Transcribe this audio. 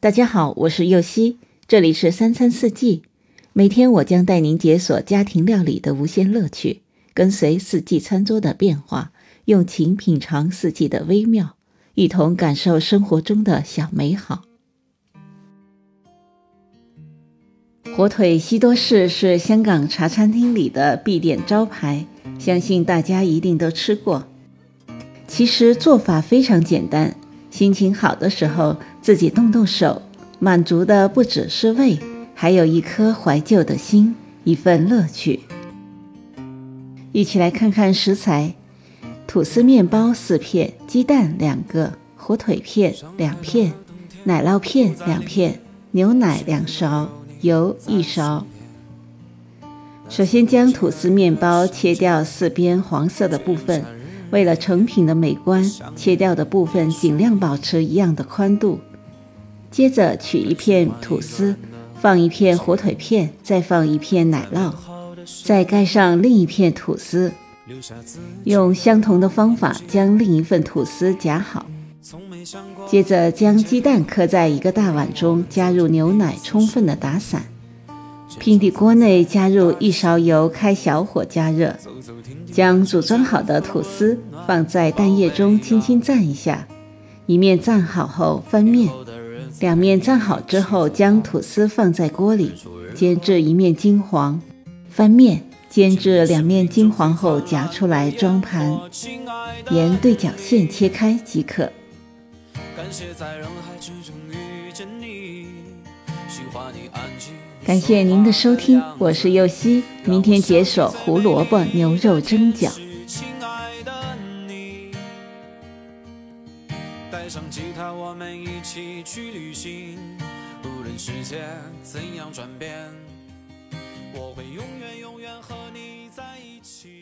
大家好，我是右希，这里是三餐四季。每天我将带您解锁家庭料理的无限乐趣，跟随四季餐桌的变化，用情品尝四季的微妙，一同感受生活中的小美好。火腿西多士是香港茶餐厅里的必点招牌，相信大家一定都吃过。其实做法非常简单。心情好的时候，自己动动手，满足的不只是胃，还有一颗怀旧的心，一份乐趣。一起来看看食材：吐司面包四片，鸡蛋两个，火腿片两片，奶酪片两片，牛奶两勺，油一勺。首先将吐司面包切掉四边黄色的部分。为了成品的美观，切掉的部分尽量保持一样的宽度。接着取一片吐司，放一片火腿片，再放一片奶酪，再盖上另一片吐司。用相同的方法将另一份吐司夹好。接着将鸡蛋磕在一个大碗中，加入牛奶，充分的打散。平底锅内加入一勺油，开小火加热。将组装好的吐司放在蛋液中，轻轻蘸一下。一面蘸好后翻面，两面蘸好之后，将吐司放在锅里煎至一面金黄，翻面煎至两面金黄后夹出来装盘，沿对角线切开即可。感谢在人海之中遇见你感谢您的收听我是右希明天解锁胡萝卜牛肉蒸饺。亲爱的你带上吉他我们一起去旅行。无论世界怎样转变我会永远永远和你在一起。